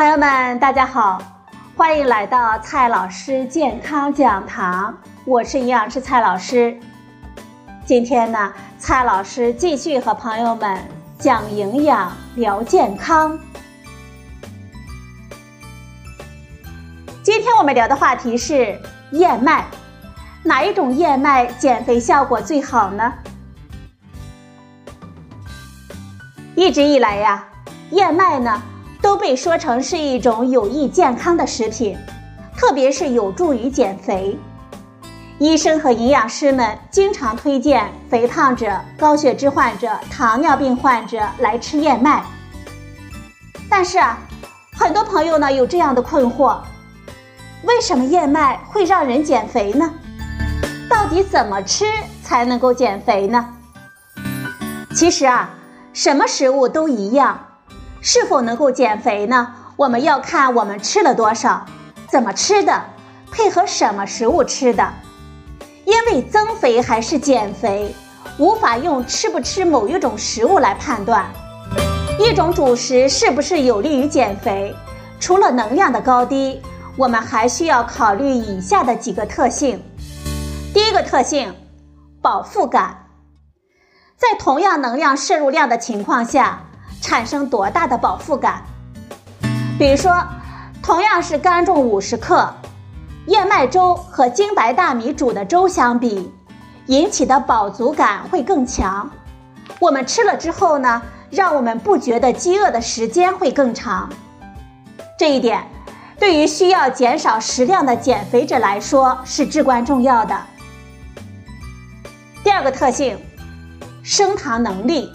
朋友们，大家好，欢迎来到蔡老师健康讲堂，我是营养师蔡老师。今天呢，蔡老师继续和朋友们讲营养、聊健康。今天我们聊的话题是燕麦，哪一种燕麦减肥效果最好呢？一直以来呀，燕麦呢都被说成是一种有益健康的食品，特别是有助于减肥。医生和营养师们经常推荐肥胖者、高血脂患者、糖尿病患者来吃燕麦。但是啊，很多朋友呢有这样的困惑：为什么燕麦会让人减肥呢？到底怎么吃才能够减肥呢？其实啊。什么食物都一样，是否能够减肥呢？我们要看我们吃了多少，怎么吃的，配合什么食物吃的。因为增肥还是减肥，无法用吃不吃某一种食物来判断。一种主食是不是有利于减肥？除了能量的高低，我们还需要考虑以下的几个特性。第一个特性，饱腹感。在同样能量摄入量的情况下，产生多大的饱腹感？比如说，同样是干重五十克，燕麦粥和精白大米煮的粥相比，引起的饱足感会更强。我们吃了之后呢，让我们不觉得饥饿的时间会更长。这一点，对于需要减少食量的减肥者来说是至关重要的。第二个特性。升糖能力，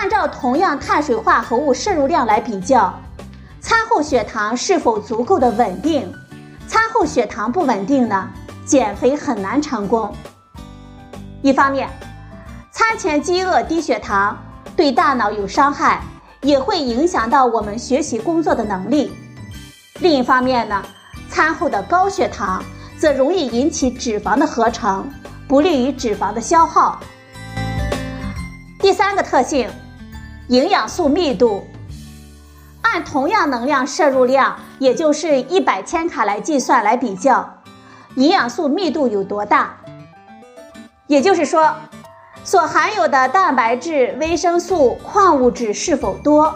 按照同样碳水化合物摄入量来比较，餐后血糖是否足够的稳定？餐后血糖不稳定呢，减肥很难成功。一方面，餐前饥饿低血糖对大脑有伤害，也会影响到我们学习工作的能力；另一方面呢，餐后的高血糖则容易引起脂肪的合成。不利于脂肪的消耗。第三个特性，营养素密度。按同样能量摄入量，也就是一百千卡来计算来比较，营养素密度有多大？也就是说，所含有的蛋白质、维生素、矿物质是否多？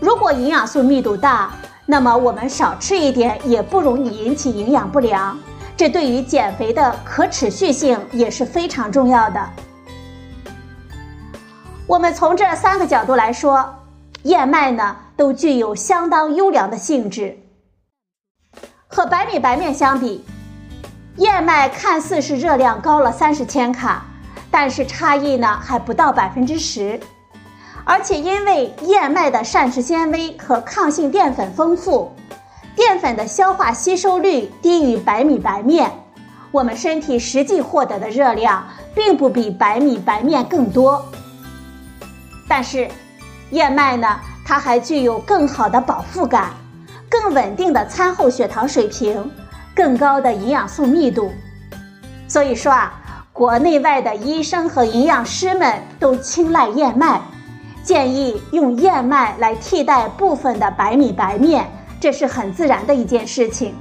如果营养素密度大，那么我们少吃一点也不容易引起营养不良。这对于减肥的可持续性也是非常重要的。我们从这三个角度来说，燕麦呢都具有相当优良的性质。和白米白面相比，燕麦看似是热量高了三十千卡，但是差异呢还不到百分之十。而且因为燕麦的膳食纤维和抗性淀粉丰富。淀粉的消化吸收率低于白米白面，我们身体实际获得的热量并不比白米白面更多。但是，燕麦呢，它还具有更好的饱腹感、更稳定的餐后血糖水平、更高的营养素密度。所以说啊，国内外的医生和营养师们都青睐燕麦，建议用燕麦来替代部分的白米白面。这是很自然的一件事情。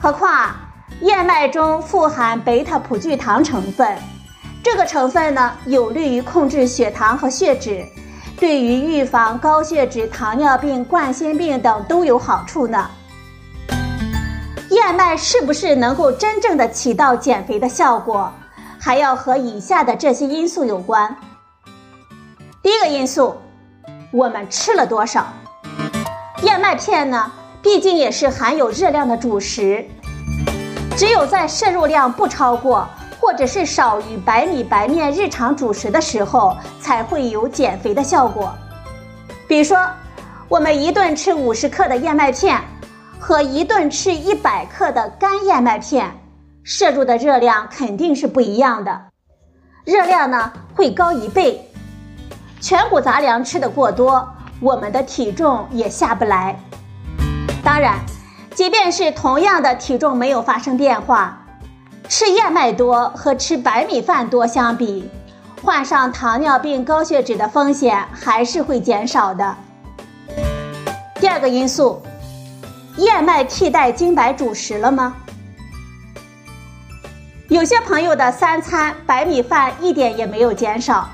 何况燕麦中富含贝塔葡聚糖成分，这个成分呢有利于控制血糖和血脂，对于预防高血脂、糖尿病、冠心病等都有好处呢。燕麦是不是能够真正的起到减肥的效果，还要和以下的这些因素有关。第一个因素，我们吃了多少。燕麦片呢，毕竟也是含有热量的主食，只有在摄入量不超过或者是少于白米白面日常主食的时候，才会有减肥的效果。比如说，我们一顿吃五十克的燕麦片，和一顿吃一百克的干燕麦片，摄入的热量肯定是不一样的，热量呢会高一倍。全谷杂粮吃的过多。我们的体重也下不来。当然，即便是同样的体重没有发生变化，吃燕麦多和吃白米饭多相比，患上糖尿病、高血脂的风险还是会减少的。第二个因素，燕麦替代精白主食了吗？有些朋友的三餐白米饭一点也没有减少，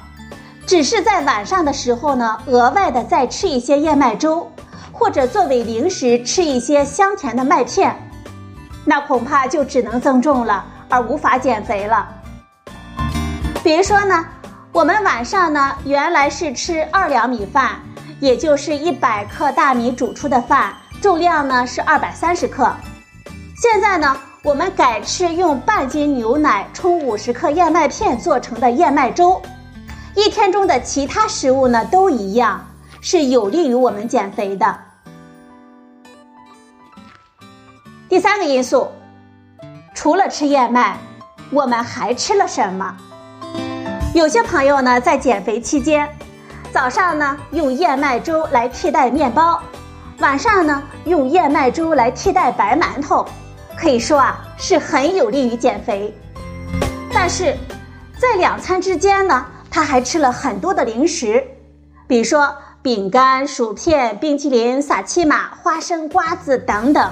只是在晚上的时候呢，额外的再吃一些燕麦粥，或者作为零食吃一些香甜的麦片，那恐怕就只能增重了，而无法减肥了。比如说呢，我们晚上呢原来是吃二两米饭，也就是一百克大米煮出的饭，重量呢是二百三十克，现在呢。我们改吃用半斤牛奶冲五十克燕麦片做成的燕麦粥，一天中的其他食物呢都一样，是有利于我们减肥的。第三个因素，除了吃燕麦，我们还吃了什么？有些朋友呢在减肥期间，早上呢用燕麦粥来替代面包，晚上呢用燕麦粥来替代白馒头。可以说啊，是很有利于减肥，但是在两餐之间呢，他还吃了很多的零食，比如说饼干、薯片、冰淇淋、撒琪玛、花生、瓜子等等，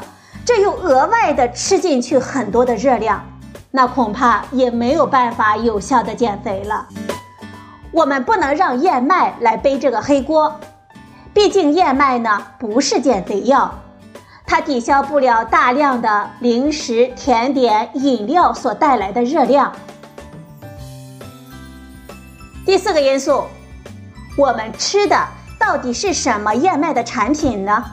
这又额外的吃进去很多的热量，那恐怕也没有办法有效的减肥了。我们不能让燕麦来背这个黑锅，毕竟燕麦呢不是减肥药。它抵消不了大量的零食、甜点、饮料所带来的热量。第四个因素，我们吃的到底是什么燕麦的产品呢？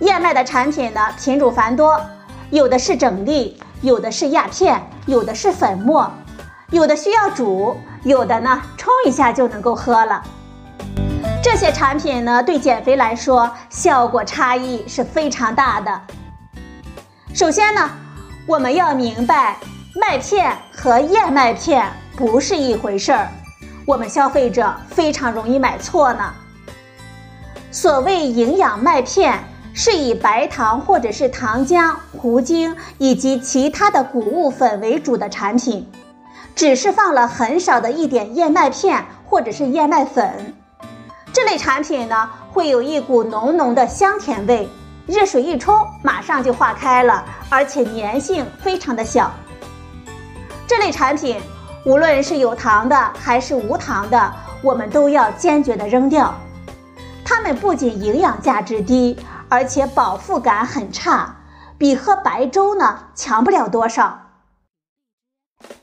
燕麦的产品呢，品种繁多，有的是整粒，有的是压片，有的是粉末，有的需要煮，有的呢冲一下就能够喝了。这些产品呢，对减肥来说效果差异是非常大的。首先呢，我们要明白麦片和燕麦片不是一回事儿，我们消费者非常容易买错呢。所谓营养麦片，是以白糖或者是糖浆、糊精以及其他的谷物粉为主的产品，只是放了很少的一点燕麦片或者是燕麦粉。这类产品呢，会有一股浓浓的香甜味，热水一冲，马上就化开了，而且粘性非常的小。这类产品，无论是有糖的还是无糖的，我们都要坚决的扔掉。它们不仅营养价值低，而且饱腹感很差，比喝白粥呢强不了多少。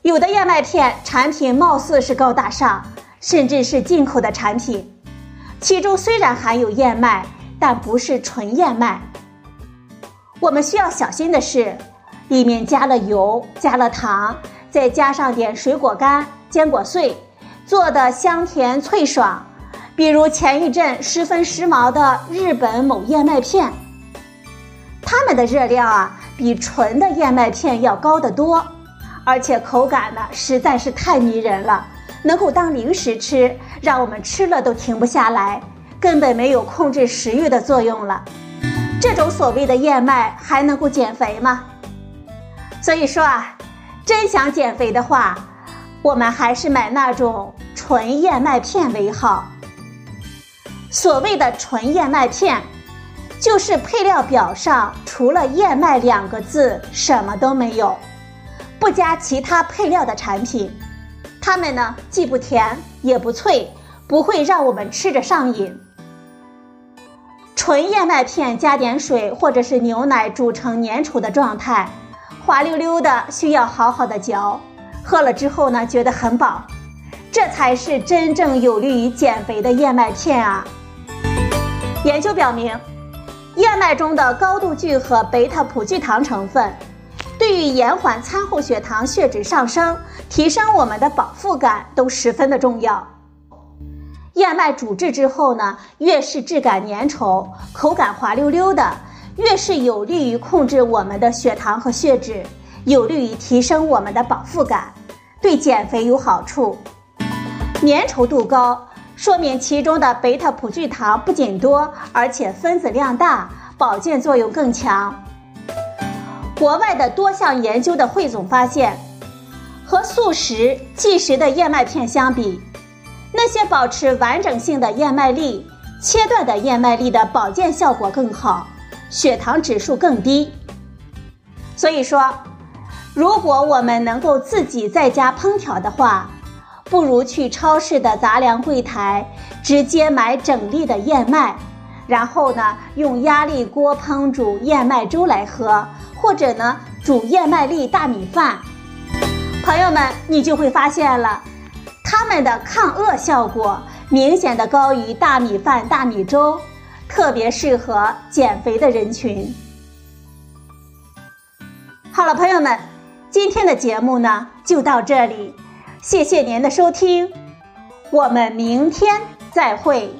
有的燕麦片产品貌似是高大上，甚至是进口的产品。其中虽然含有燕麦，但不是纯燕麦。我们需要小心的是，里面加了油，加了糖，再加上点水果干、坚果碎，做的香甜脆爽。比如前一阵十分时髦的日本某燕麦片，它们的热量啊比纯的燕麦片要高得多，而且口感呢实在是太迷人了。能够当零食吃，让我们吃了都停不下来，根本没有控制食欲的作用了。这种所谓的燕麦还能够减肥吗？所以说啊，真想减肥的话，我们还是买那种纯燕麦片为好。所谓的纯燕麦片，就是配料表上除了燕麦两个字什么都没有，不加其他配料的产品。它们呢，既不甜也不脆，不会让我们吃着上瘾。纯燕麦片加点水或者是牛奶煮成粘稠的状态，滑溜溜的，需要好好的嚼。喝了之后呢，觉得很饱，这才是真正有利于减肥的燕麦片啊！研究表明，燕麦中的高度聚合贝塔葡聚糖成分。对于延缓餐后血糖、血脂上升、提升我们的饱腹感都十分的重要。燕麦煮制之后呢，越是质感粘稠、口感滑溜溜的，越是有利于控制我们的血糖和血脂，有利于提升我们的饱腹感，对减肥有好处。粘稠度高，说明其中的贝塔葡聚糖不仅多，而且分子量大，保健作用更强。国外的多项研究的汇总发现，和速食即食的燕麦片相比，那些保持完整性的燕麦粒切断的燕麦粒的保健效果更好，血糖指数更低。所以说，如果我们能够自己在家烹调的话，不如去超市的杂粮柜台直接买整粒的燕麦，然后呢用压力锅烹煮燕麦粥来喝，或者呢煮燕麦粒大米饭。朋友们，你就会发现了，它们的抗饿效果明显的高于大米饭、大米粥，特别适合减肥的人群。好了，朋友们，今天的节目呢就到这里，谢谢您的收听，我们明天再会。